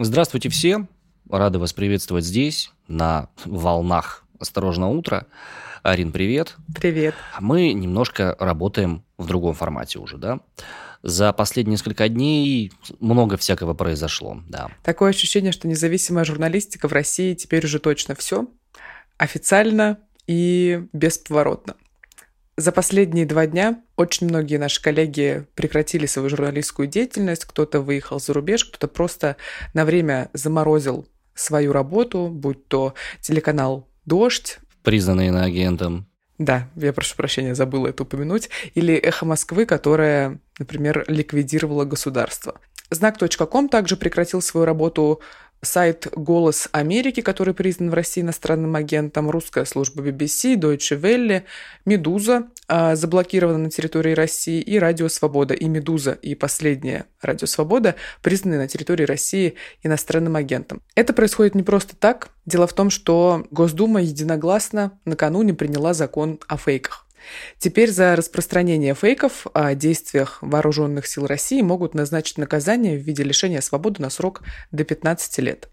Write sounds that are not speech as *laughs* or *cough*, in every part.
Здравствуйте все. Рады вас приветствовать здесь, на волнах «Осторожно, утро». Арин, привет. Привет. Мы немножко работаем в другом формате уже, да? За последние несколько дней много всякого произошло, да. Такое ощущение, что независимая журналистика в России теперь уже точно все. Официально и бесповоротно. За последние два дня очень многие наши коллеги прекратили свою журналистскую деятельность, кто-то выехал за рубеж, кто-то просто на время заморозил свою работу, будь то телеканал «Дождь», признанный иноагентом. Да, я прошу прощения, забыла это упомянуть. Или «Эхо Москвы», которая, например, ликвидировала государство. Знак.ком также прекратил свою работу сайт «Голос Америки», который признан в России иностранным агентом, русская служба BBC, Deutsche Welle, «Медуза» а, заблокирована на территории России, и «Радио Свобода». И «Медуза», и последняя «Радио Свобода» признаны на территории России иностранным агентом. Это происходит не просто так. Дело в том, что Госдума единогласно накануне приняла закон о фейках. Теперь за распространение фейков о действиях вооруженных сил России могут назначить наказание в виде лишения свободы на срок до 15 лет.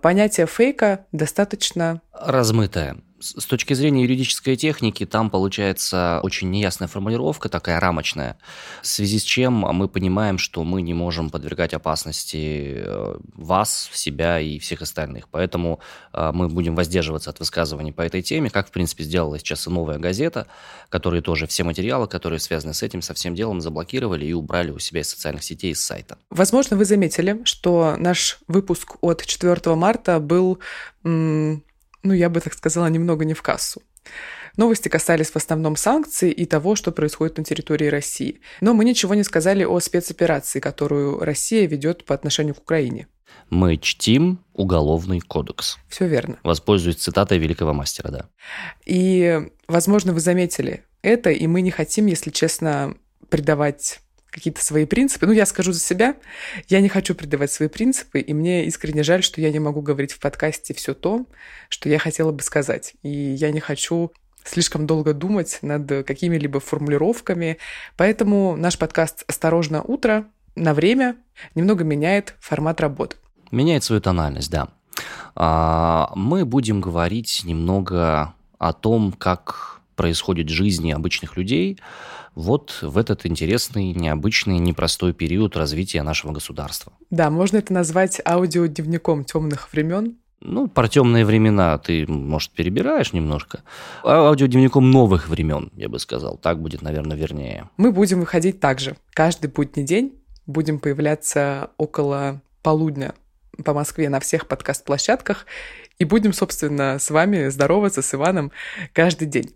Понятие фейка достаточно... Размытое. С точки зрения юридической техники, там получается очень неясная формулировка, такая рамочная, в связи с чем мы понимаем, что мы не можем подвергать опасности э, вас, себя и всех остальных. Поэтому э, мы будем воздерживаться от высказываний по этой теме, как, в принципе, сделала сейчас и «Новая газета», которые тоже все материалы, которые связаны с этим, со всем делом, заблокировали и убрали у себя из социальных сетей, из сайта. Возможно, вы заметили, что наш выпуск от 4 марта был ну, я бы так сказала, немного не в кассу. Новости касались в основном санкций и того, что происходит на территории России. Но мы ничего не сказали о спецоперации, которую Россия ведет по отношению к Украине. Мы чтим уголовный кодекс. Все верно. Воспользуюсь цитатой великого мастера, да. И, возможно, вы заметили это, и мы не хотим, если честно, придавать какие-то свои принципы. Ну, я скажу за себя, я не хочу предавать свои принципы, и мне искренне жаль, что я не могу говорить в подкасте все то, что я хотела бы сказать. И я не хочу слишком долго думать над какими-либо формулировками. Поэтому наш подкаст «Осторожно, утро» на время немного меняет формат работы. Меняет свою тональность, да. А, мы будем говорить немного о том, как происходит жизнь обычных людей, вот в этот интересный, необычный, непростой период развития нашего государства. Да, можно это назвать аудиодневником темных времен. Ну, про темные времена ты, может, перебираешь немножко. А аудиодневником новых времен, я бы сказал. Так будет, наверное, вернее. Мы будем выходить также. Каждый будний день будем появляться около полудня по Москве на всех подкаст-площадках и будем, собственно, с вами здороваться с Иваном каждый день.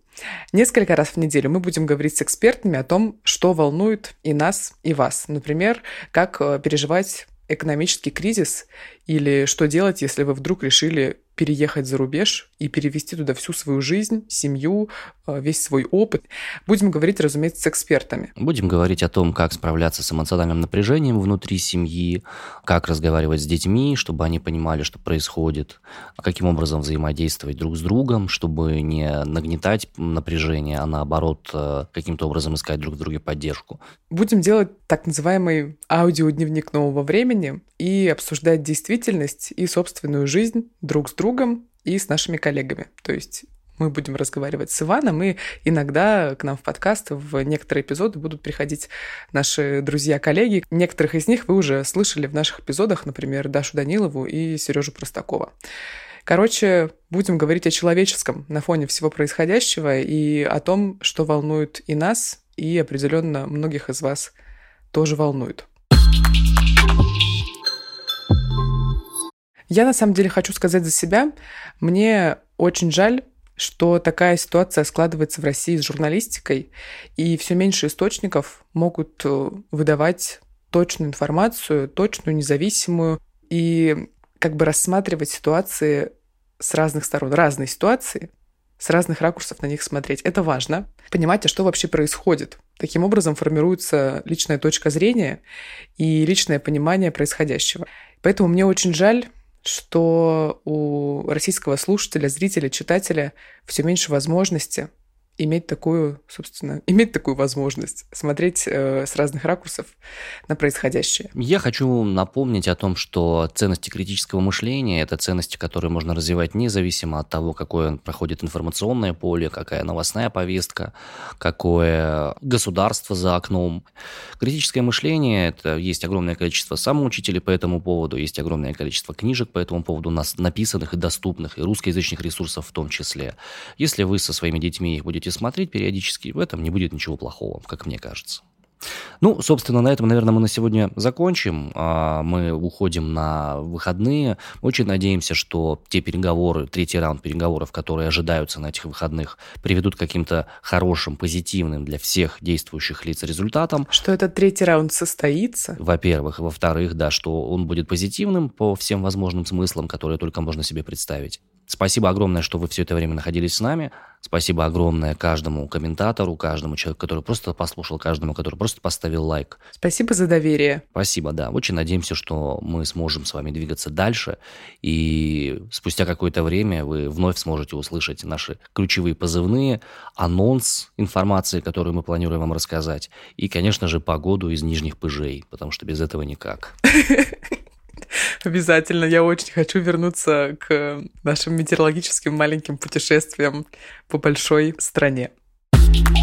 Несколько раз в неделю мы будем говорить с экспертами о том, что волнует и нас, и вас. Например, как э, переживать экономический кризис или что делать, если вы вдруг решили переехать за рубеж и перевести туда всю свою жизнь, семью, весь свой опыт. Будем говорить, разумеется, с экспертами. Будем говорить о том, как справляться с эмоциональным напряжением внутри семьи, как разговаривать с детьми, чтобы они понимали, что происходит, каким образом взаимодействовать друг с другом, чтобы не нагнетать напряжение, а наоборот э, каким-то образом искать друг в друге поддержку. Будем делать так называемый аудиодневник нового времени и обсуждать действительность и собственную жизнь друг с другом и с нашими коллегами. То есть мы будем разговаривать с Иваном, и иногда к нам в подкаст в некоторые эпизоды будут приходить наши друзья-коллеги. Некоторых из них вы уже слышали в наших эпизодах, например, Дашу Данилову и Сережу Простакова. Короче, будем говорить о человеческом на фоне всего происходящего и о том, что волнует и нас, и определенно многих из вас тоже волнует. Я на самом деле хочу сказать за себя, мне очень жаль, что такая ситуация складывается в России с журналистикой, и все меньше источников могут э, выдавать точную информацию, точную, независимую, и как бы рассматривать ситуации с разных сторон, разные ситуации, с разных ракурсов на них смотреть. Это важно. Понимать, а что вообще происходит. Таким образом формируется личная точка зрения и личное понимание происходящего. Поэтому мне очень жаль, что у российского слушателя, зрителя, читателя все меньше возможности иметь такую, собственно, *laughs* иметь такую возможность смотреть э, с разных ракурсов на происходящее. Я хочу напомнить о том, что ценности критического мышления – это ценности, которые можно развивать независимо от того, какое проходит информационное поле, какая новостная повестка, какое государство за окном. Критическое мышление – это есть огромное количество самоучителей по этому поводу, есть огромное количество книжек по этому поводу, нас написанных и доступных, и русскоязычных ресурсов в том числе. Если вы со своими детьми их будете смотреть периодически, в этом не будет ничего плохого, как мне кажется. Ну, собственно, на этом, наверное, мы на сегодня закончим. А, мы уходим на выходные. Очень надеемся, что те переговоры, третий раунд переговоров, которые ожидаются на этих выходных, приведут к каким-то хорошим, позитивным для всех действующих лиц результатам. Что этот третий раунд состоится? Во-первых. Во-вторых, да, что он будет позитивным по всем возможным смыслам, которые только можно себе представить. Спасибо огромное, что вы все это время находились с нами. Спасибо огромное каждому комментатору, каждому человеку, который просто послушал, каждому, который просто поставил лайк. Спасибо за доверие. Спасибо, да. Очень надеемся, что мы сможем с вами двигаться дальше. И спустя какое-то время вы вновь сможете услышать наши ключевые позывные, анонс информации, которую мы планируем вам рассказать. И, конечно же, погоду из нижних пыжей, потому что без этого никак. *laughs* Обязательно. Я очень хочу вернуться к нашим метеорологическим маленьким путешествиям по большой стране. thank you